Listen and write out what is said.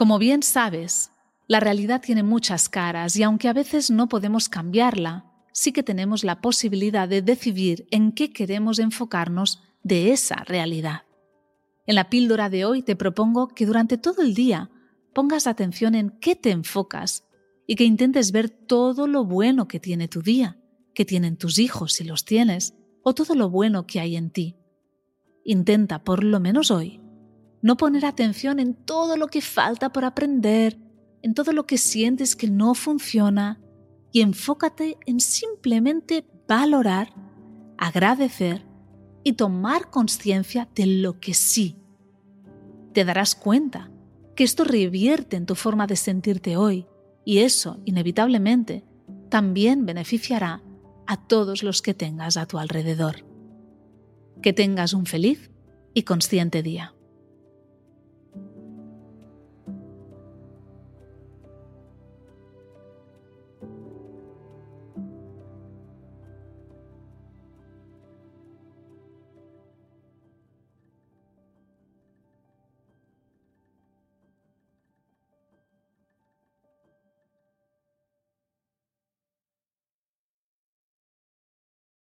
Como bien sabes, la realidad tiene muchas caras y aunque a veces no podemos cambiarla, sí que tenemos la posibilidad de decidir en qué queremos enfocarnos de esa realidad. En la píldora de hoy te propongo que durante todo el día pongas atención en qué te enfocas y que intentes ver todo lo bueno que tiene tu día, que tienen tus hijos si los tienes, o todo lo bueno que hay en ti. Intenta, por lo menos hoy, no poner atención en todo lo que falta por aprender, en todo lo que sientes que no funciona, y enfócate en simplemente valorar, agradecer y tomar conciencia de lo que sí. Te darás cuenta que esto revierte en tu forma de sentirte hoy y eso, inevitablemente, también beneficiará a todos los que tengas a tu alrededor. Que tengas un feliz y consciente día.